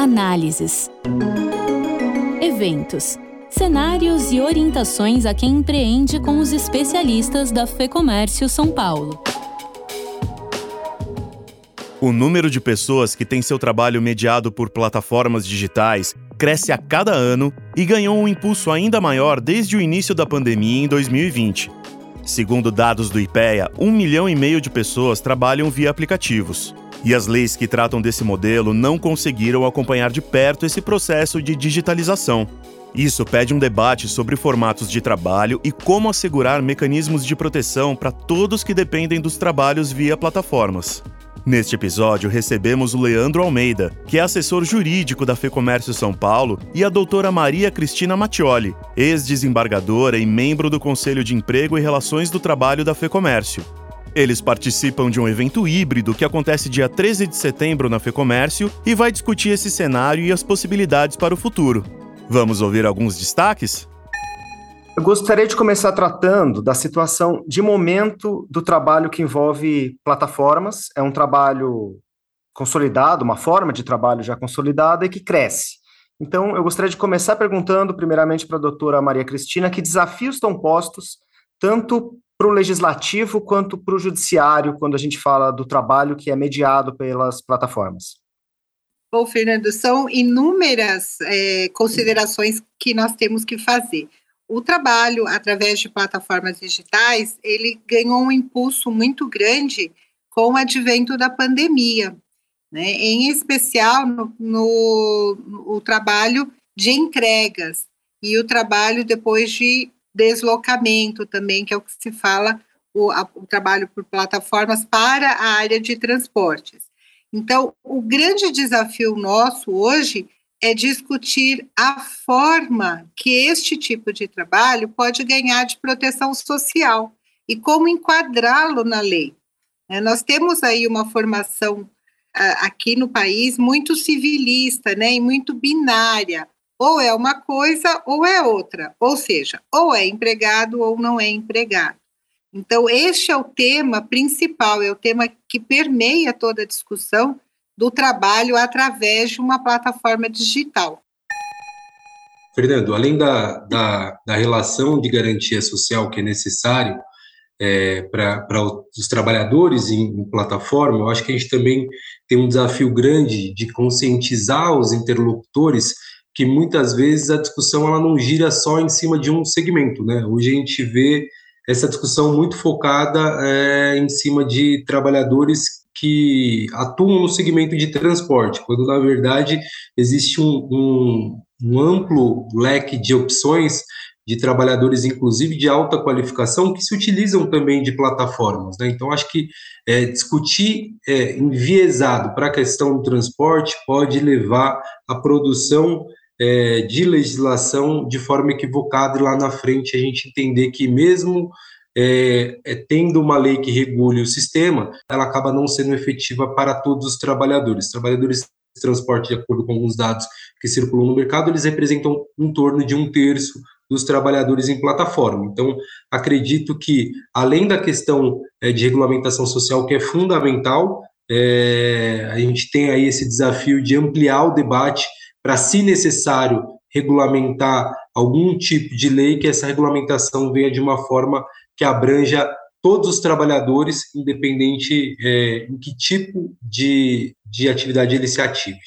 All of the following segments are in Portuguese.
análises, eventos, cenários e orientações a quem empreende com os especialistas da FEComércio São Paulo. O número de pessoas que tem seu trabalho mediado por plataformas digitais cresce a cada ano e ganhou um impulso ainda maior desde o início da pandemia em 2020. Segundo dados do IPEA, um milhão e meio de pessoas trabalham via aplicativos. E as leis que tratam desse modelo não conseguiram acompanhar de perto esse processo de digitalização. Isso pede um debate sobre formatos de trabalho e como assegurar mecanismos de proteção para todos que dependem dos trabalhos via plataformas. Neste episódio, recebemos o Leandro Almeida, que é assessor jurídico da FEComércio São Paulo, e a doutora Maria Cristina Mattioli, ex-desembargadora e membro do Conselho de Emprego e Relações do Trabalho da FEComércio. Eles participam de um evento híbrido que acontece dia 13 de setembro na FEComércio e vai discutir esse cenário e as possibilidades para o futuro. Vamos ouvir alguns destaques? Eu gostaria de começar tratando da situação de momento do trabalho que envolve plataformas. É um trabalho consolidado, uma forma de trabalho já consolidada e que cresce. Então, eu gostaria de começar perguntando, primeiramente, para a doutora Maria Cristina, que desafios estão postos tanto para o legislativo quanto para o judiciário quando a gente fala do trabalho que é mediado pelas plataformas. Bom, Fernando, são inúmeras é, considerações que nós temos que fazer o trabalho através de plataformas digitais, ele ganhou um impulso muito grande com o advento da pandemia, né? em especial no, no, o trabalho de entregas e o trabalho depois de deslocamento também, que é o que se fala, o, a, o trabalho por plataformas para a área de transportes. Então, o grande desafio nosso hoje é discutir a forma que este tipo de trabalho pode ganhar de proteção social e como enquadrá-lo na lei. É, nós temos aí uma formação aqui no país muito civilista, né, e muito binária. Ou é uma coisa ou é outra, ou seja, ou é empregado ou não é empregado. Então, este é o tema principal, é o tema que permeia toda a discussão do trabalho através de uma plataforma digital. Fernando, além da, da, da relação de garantia social que é necessário é, para os trabalhadores em, em, plataforma, eu acho que a gente também tem um desafio grande de conscientizar os interlocutores que muitas vezes a discussão ela não gira só em cima de um segmento, né? Hoje a gente vê essa discussão muito focada é, em cima de trabalhadores que atuam no segmento de transporte, quando na verdade existe um, um, um amplo leque de opções de trabalhadores, inclusive de alta qualificação, que se utilizam também de plataformas. Né? Então, acho que é, discutir é, enviesado para a questão do transporte pode levar à produção é, de legislação de forma equivocada e lá na frente a gente entender que mesmo é, é, tendo uma lei que regule o sistema, ela acaba não sendo efetiva para todos os trabalhadores. Trabalhadores de transporte, de acordo com alguns dados que circulam no mercado, eles representam em torno de um terço dos trabalhadores em plataforma. Então, acredito que, além da questão é, de regulamentação social, que é fundamental, é, a gente tem aí esse desafio de ampliar o debate para, se necessário, regulamentar algum tipo de lei, que essa regulamentação venha de uma forma que abranja todos os trabalhadores, independente é, em que tipo de, de atividade ele se ative.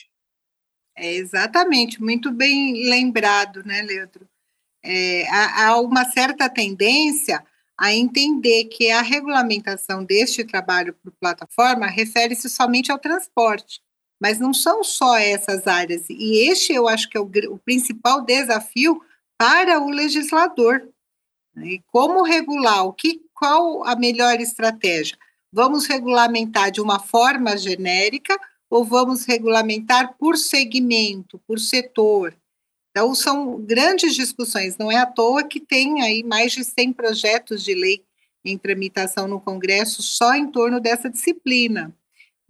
É, exatamente, muito bem lembrado, né, Leandro? É, há, há uma certa tendência a entender que a regulamentação deste trabalho por plataforma refere-se somente ao transporte, mas não são só essas áreas. E este eu acho que é o, o principal desafio para o legislador, e como regular? O que, qual a melhor estratégia? Vamos regulamentar de uma forma genérica ou vamos regulamentar por segmento, por setor? Então, são grandes discussões. Não é à toa que tem aí mais de 100 projetos de lei em tramitação no Congresso só em torno dessa disciplina.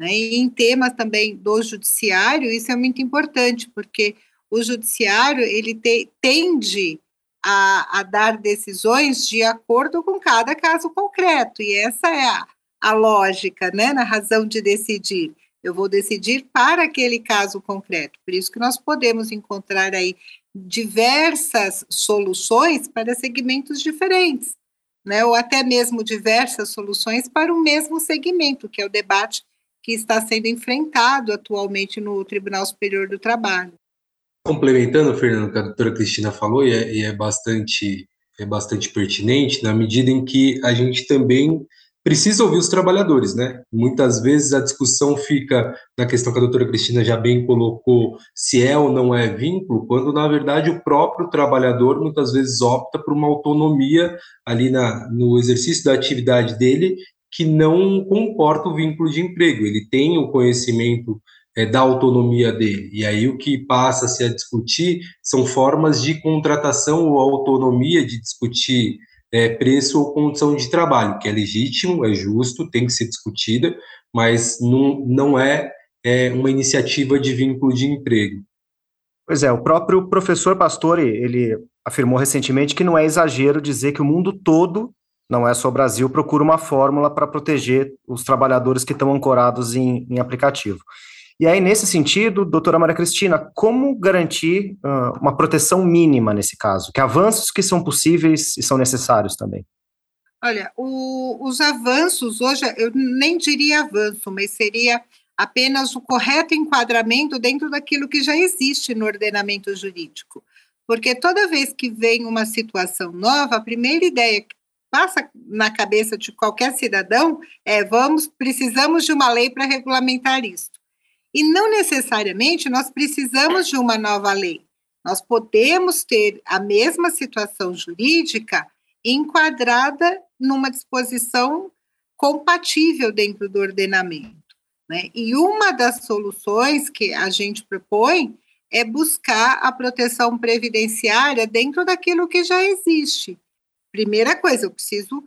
Né? E em temas também do judiciário, isso é muito importante, porque o judiciário ele te, tende a, a dar decisões de acordo com cada caso concreto, e essa é a, a lógica, né, na razão de decidir. Eu vou decidir para aquele caso concreto. Por isso que nós podemos encontrar aí diversas soluções para segmentos diferentes, né? Ou até mesmo diversas soluções para o mesmo segmento, que é o debate que está sendo enfrentado atualmente no Tribunal Superior do Trabalho. Complementando, Fernando, o que a doutora Cristina falou, e é, e é bastante é bastante pertinente na medida em que a gente também precisa ouvir os trabalhadores, né? Muitas vezes a discussão fica na questão que a doutora Cristina já bem colocou, se é ou não é vínculo, quando na verdade o próprio trabalhador muitas vezes opta por uma autonomia ali na, no exercício da atividade dele que não comporta o vínculo de emprego. Ele tem o conhecimento é, da autonomia dele. E aí o que passa-se a discutir são formas de contratação ou autonomia de discutir é, preço ou condição de trabalho, que é legítimo, é justo, tem que ser discutida, mas não, não é, é uma iniciativa de vínculo de emprego. Pois é, o próprio professor Pastore, ele afirmou recentemente que não é exagero dizer que o mundo todo, não é só o Brasil, procura uma fórmula para proteger os trabalhadores que estão ancorados em, em aplicativo. E aí, nesse sentido, doutora Maria Cristina, como garantir uh, uma proteção mínima nesse caso? Que avanços que são possíveis e são necessários também? Olha, o, os avanços, hoje, eu nem diria avanço, mas seria apenas o correto enquadramento dentro daquilo que já existe no ordenamento jurídico. Porque toda vez que vem uma situação nova, a primeira ideia passa na cabeça de qualquer cidadão é: vamos, precisamos de uma lei para regulamentar isso. E não necessariamente nós precisamos de uma nova lei. Nós podemos ter a mesma situação jurídica enquadrada numa disposição compatível dentro do ordenamento. Né? E uma das soluções que a gente propõe é buscar a proteção previdenciária dentro daquilo que já existe. Primeira coisa, eu preciso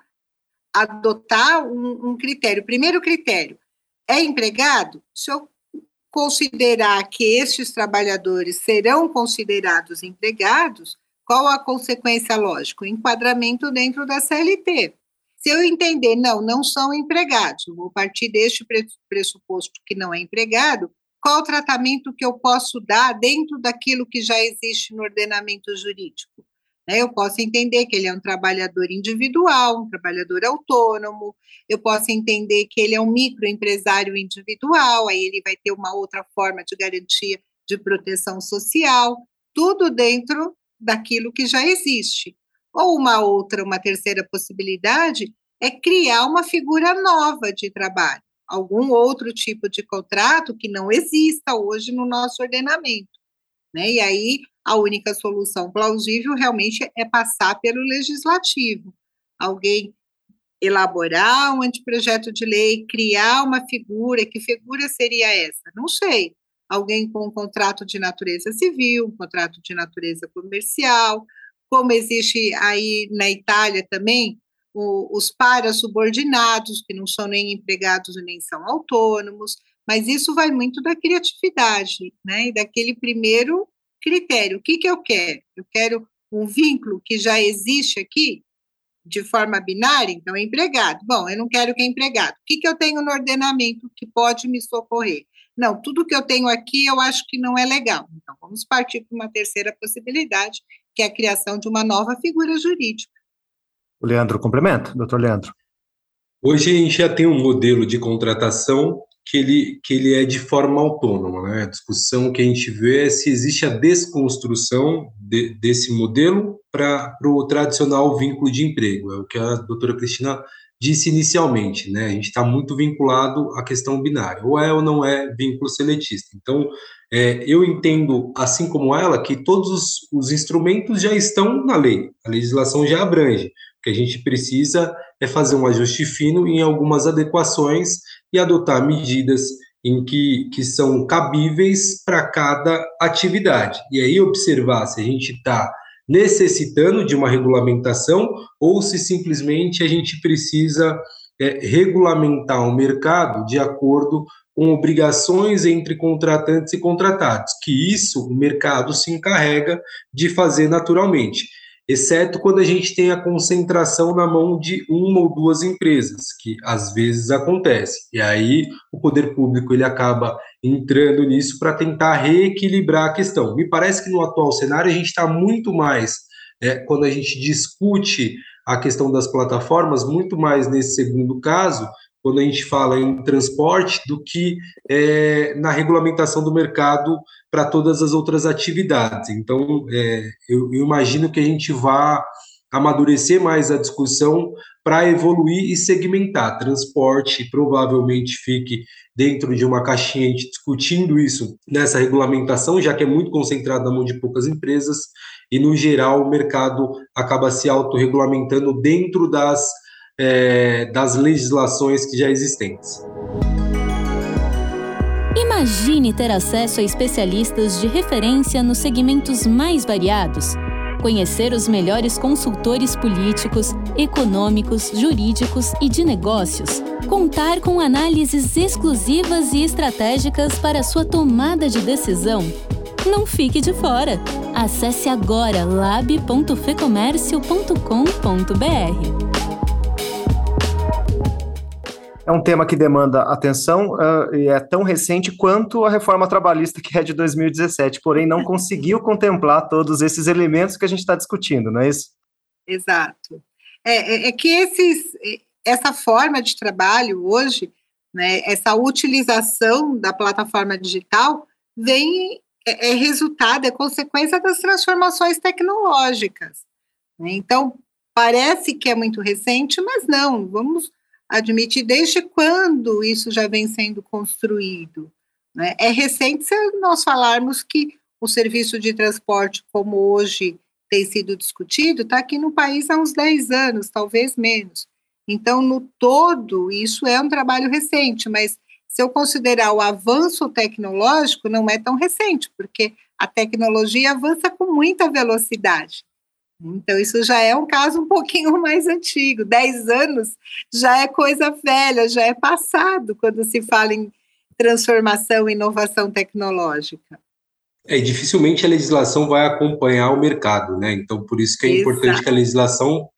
adotar um, um critério. Primeiro critério, é empregado? Se eu considerar que estes trabalhadores serão considerados empregados, qual a consequência lógica? O enquadramento dentro da CLT. Se eu entender, não, não são empregados, vou partir deste pressuposto que não é empregado, qual o tratamento que eu posso dar dentro daquilo que já existe no ordenamento jurídico? Né? Eu posso entender que ele é um trabalhador individual, um trabalhador autônomo, eu posso entender que ele é um microempresário individual, aí ele vai ter uma outra forma de garantia de proteção social, tudo dentro daquilo que já existe. Ou uma outra, uma terceira possibilidade é criar uma figura nova de trabalho, algum outro tipo de contrato que não exista hoje no nosso ordenamento. Né? E aí a única solução plausível realmente é passar pelo legislativo. Alguém elaborar um anteprojeto de lei, criar uma figura, que figura seria essa? Não sei. Alguém com um contrato de natureza civil, um contrato de natureza comercial, como existe aí na Itália também, o, os para-subordinados, que não são nem empregados nem são autônomos, mas isso vai muito da criatividade, né, e daquele primeiro critério. O que, que eu quero? Eu quero um vínculo que já existe aqui, de forma binária, então é empregado. Bom, eu não quero que é empregado. O que, que eu tenho no ordenamento que pode me socorrer? Não, tudo que eu tenho aqui eu acho que não é legal. Então, vamos partir para uma terceira possibilidade, que é a criação de uma nova figura jurídica. O Leandro complementa, doutor Leandro. Hoje a gente já tem um modelo de contratação que ele, que ele é de forma autônoma. Né? A discussão que a gente vê é se existe a desconstrução de, desse modelo para o tradicional vínculo de emprego. É o que a doutora Cristina disse inicialmente. Né? A gente está muito vinculado à questão binária, ou é ou não é vínculo seletista. Então, é, eu entendo, assim como ela, que todos os, os instrumentos já estão na lei, a legislação já abrange. Que a gente precisa é fazer um ajuste fino em algumas adequações e adotar medidas em que, que são cabíveis para cada atividade. E aí observar se a gente está necessitando de uma regulamentação ou se simplesmente a gente precisa é, regulamentar o mercado de acordo com obrigações entre contratantes e contratados, que isso o mercado se encarrega de fazer naturalmente. Exceto quando a gente tem a concentração na mão de uma ou duas empresas, que às vezes acontece. E aí o poder público ele acaba entrando nisso para tentar reequilibrar a questão. Me parece que no atual cenário a gente está muito mais, é, quando a gente discute a questão das plataformas, muito mais nesse segundo caso, quando a gente fala em transporte, do que é, na regulamentação do mercado para todas as outras atividades. Então, é, eu, eu imagino que a gente vá amadurecer mais a discussão para evoluir e segmentar. Transporte provavelmente fique dentro de uma caixinha discutindo isso nessa regulamentação, já que é muito concentrado na mão de poucas empresas, e no geral o mercado acaba se autorregulamentando dentro das é, das legislações que já existentes. Imagine ter acesso a especialistas de referência nos segmentos mais variados. Conhecer os melhores consultores políticos, econômicos, jurídicos e de negócios. Contar com análises exclusivas e estratégicas para sua tomada de decisão. Não fique de fora. Acesse agora lab.fecomércio.com.br é um tema que demanda atenção uh, e é tão recente quanto a reforma trabalhista, que é de 2017, porém não conseguiu contemplar todos esses elementos que a gente está discutindo, não é isso? Exato. É, é, é, que esses, essa forma de trabalho hoje, né, essa utilização da plataforma digital, vem, é, é resultado, é consequência das transformações tecnológicas. Né? Então, parece que é muito recente, mas não, vamos admitir desde quando isso já vem sendo construído. Né? É recente se nós falarmos que o serviço de transporte, como hoje tem sido discutido, está aqui no país há uns 10 anos, talvez menos. Então, no todo, isso é um trabalho recente, mas se eu considerar o avanço tecnológico, não é tão recente, porque a tecnologia avança com muita velocidade. Então, isso já é um caso um pouquinho mais antigo. Dez anos já é coisa velha, já é passado quando se fala em transformação e inovação tecnológica. É, dificilmente a legislação vai acompanhar o mercado, né? Então, por isso que é Exato. importante que a legislação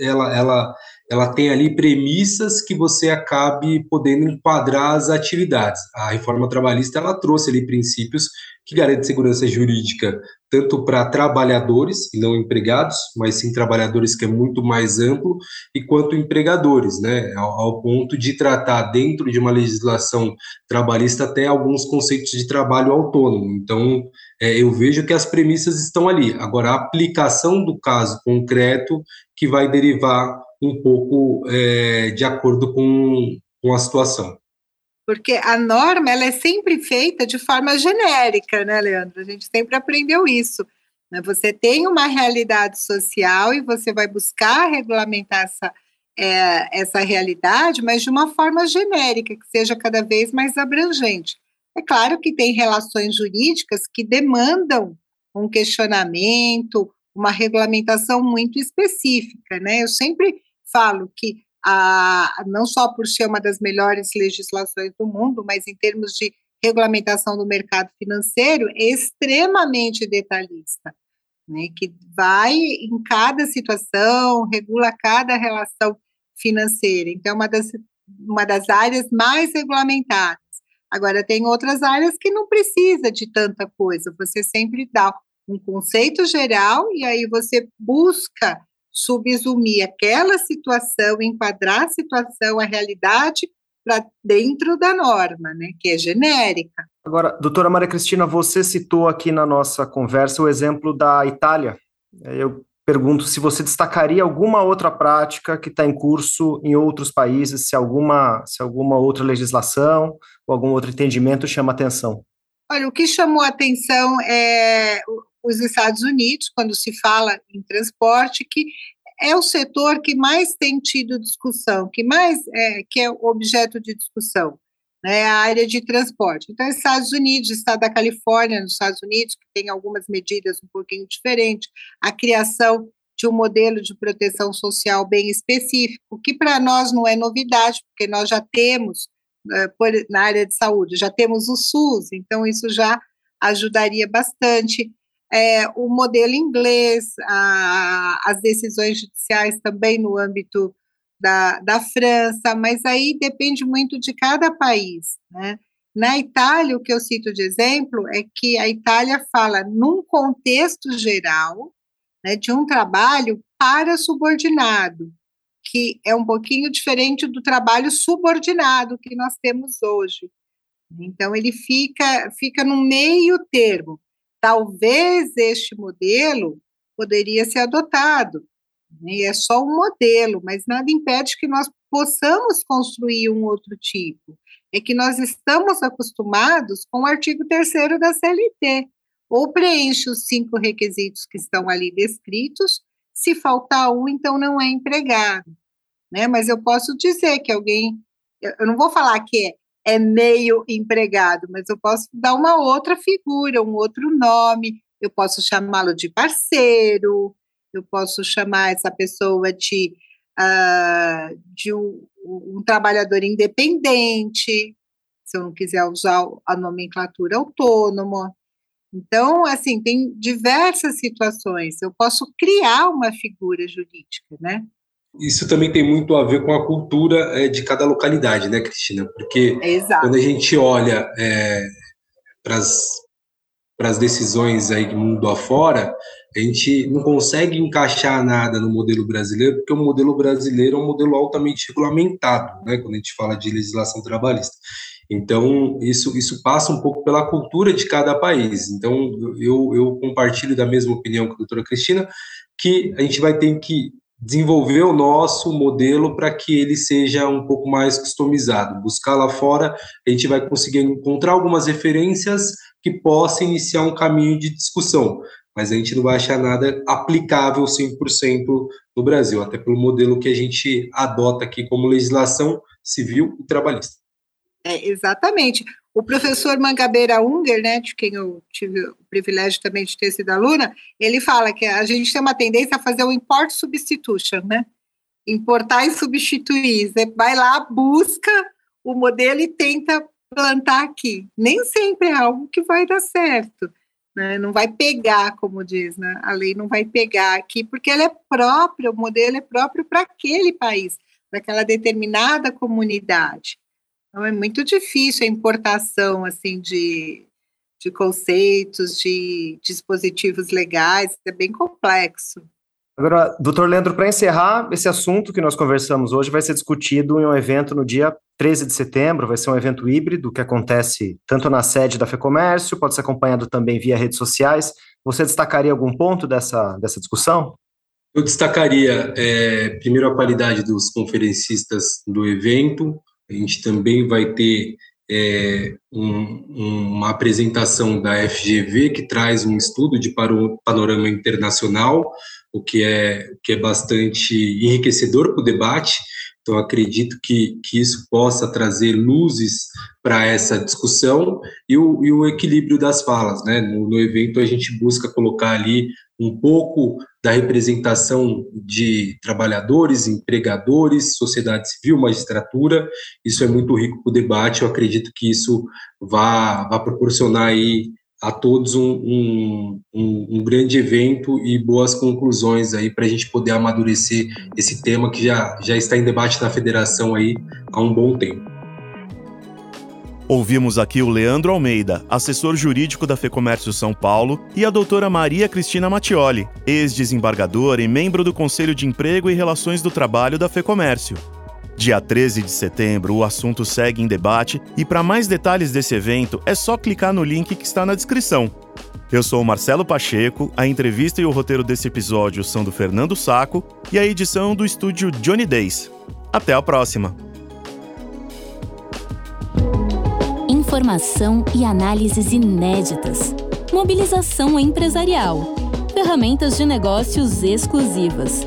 ela, ela, ela tem ali premissas que você acabe podendo enquadrar as atividades. A reforma trabalhista ela trouxe ali princípios que garante segurança jurídica tanto para trabalhadores e não empregados, mas sim trabalhadores que é muito mais amplo, e quanto empregadores, né, ao, ao ponto de tratar dentro de uma legislação trabalhista até alguns conceitos de trabalho autônomo. Então, é, eu vejo que as premissas estão ali. Agora, a aplicação do caso concreto que vai derivar um pouco é, de acordo com, com a situação porque a norma ela é sempre feita de forma genérica, né, Leandro? A gente sempre aprendeu isso. Né? Você tem uma realidade social e você vai buscar regulamentar essa, é, essa realidade, mas de uma forma genérica, que seja cada vez mais abrangente. É claro que tem relações jurídicas que demandam um questionamento, uma regulamentação muito específica, né? Eu sempre falo que a, não só por ser uma das melhores legislações do mundo, mas em termos de regulamentação do mercado financeiro, é extremamente detalhista, né, que vai em cada situação, regula cada relação financeira. Então, é uma das, uma das áreas mais regulamentadas. Agora, tem outras áreas que não precisa de tanta coisa, você sempre dá um conceito geral e aí você busca subsumir aquela situação, enquadrar a situação, a realidade para dentro da norma, né, que é genérica. Agora, doutora Maria Cristina, você citou aqui na nossa conversa o exemplo da Itália. Eu pergunto se você destacaria alguma outra prática que está em curso em outros países, se alguma, se alguma outra legislação ou algum outro entendimento chama atenção. Olha, o que chamou atenção é os Estados Unidos, quando se fala em transporte, que é o setor que mais tem tido discussão, que mais é, que é objeto de discussão, né, a área de transporte. Então, Estados Unidos, Estado da Califórnia, nos Estados Unidos, que tem algumas medidas um pouquinho diferentes, a criação de um modelo de proteção social bem específico, que para nós não é novidade, porque nós já temos, é, por, na área de saúde, já temos o SUS, então isso já ajudaria bastante é, o modelo inglês, a, as decisões judiciais também no âmbito da, da França, mas aí depende muito de cada país, né? Na Itália, o que eu cito de exemplo é que a Itália fala num contexto geral né, de um trabalho para subordinado, que é um pouquinho diferente do trabalho subordinado que nós temos hoje. Então, ele fica, fica no meio termo. Talvez este modelo poderia ser adotado, né, é só um modelo, mas nada impede que nós possamos construir um outro tipo é que nós estamos acostumados com o artigo 3 da CLT. Ou preenche os cinco requisitos que estão ali descritos, se faltar um, então não é empregado. Né? Mas eu posso dizer que alguém, eu não vou falar que é, é meio empregado, mas eu posso dar uma outra figura, um outro nome, eu posso chamá-lo de parceiro, eu posso chamar essa pessoa de, uh, de um, um trabalhador independente, se eu não quiser usar a nomenclatura autônomo. Então, assim, tem diversas situações. Eu posso criar uma figura jurídica, né? Isso também tem muito a ver com a cultura é, de cada localidade, né, Cristina? Porque Exato. quando a gente olha é, para as decisões aí do mundo afora, a gente não consegue encaixar nada no modelo brasileiro, porque o modelo brasileiro é um modelo altamente regulamentado, né, quando a gente fala de legislação trabalhista. Então, isso, isso passa um pouco pela cultura de cada país. Então, eu, eu compartilho da mesma opinião que a doutora Cristina, que a gente vai ter que desenvolver o nosso modelo para que ele seja um pouco mais customizado. Buscar lá fora, a gente vai conseguir encontrar algumas referências que possam iniciar um caminho de discussão mas a gente não vai achar nada aplicável 100% no Brasil, até pelo modelo que a gente adota aqui como legislação civil e trabalhista. É, exatamente. O professor Mangabeira Unger, né, de quem eu tive o privilégio também de ter sido aluna, ele fala que a gente tem uma tendência a fazer o import substitution, né? Importar e substituir. Você vai lá, busca o modelo e tenta plantar aqui. Nem sempre é algo que vai dar certo né? Não vai pegar, como diz, né? A lei não vai pegar aqui, porque ela é própria, o modelo é próprio para aquele país, para aquela determinada comunidade. Então é muito difícil a importação assim de, de conceitos, de dispositivos legais, é bem complexo. Agora, doutor Leandro, para encerrar, esse assunto que nós conversamos hoje vai ser discutido em um evento no dia 13 de setembro, vai ser um evento híbrido que acontece tanto na sede da FEComércio, pode ser acompanhado também via redes sociais. Você destacaria algum ponto dessa, dessa discussão? Eu destacaria, é, primeiro, a qualidade dos conferencistas do evento. A gente também vai ter é, um, uma apresentação da FGV, que traz um estudo de panorama internacional o que é, o que é bastante enriquecedor para o debate. Então, acredito que, que isso possa trazer luzes para essa discussão e o, e o equilíbrio das falas. Né? No, no evento, a gente busca colocar ali um pouco da representação de trabalhadores, empregadores, sociedade civil, magistratura. Isso é muito rico para o debate. Eu acredito que isso vai, vai proporcionar aí a todos um, um, um, um grande evento e boas conclusões aí para a gente poder amadurecer esse tema que já, já está em debate na federação aí há um bom tempo. Ouvimos aqui o Leandro Almeida, assessor jurídico da FEComércio São Paulo, e a doutora Maria Cristina Mattioli, ex-desembargadora e membro do Conselho de Emprego e Relações do Trabalho da FEComércio. Dia 13 de setembro, o assunto segue em debate e para mais detalhes desse evento é só clicar no link que está na descrição. Eu sou o Marcelo Pacheco, a entrevista e o roteiro desse episódio são do Fernando Saco e a edição do estúdio Johnny Days. Até a próxima! Informação e análises inéditas. Mobilização empresarial. Ferramentas de negócios exclusivas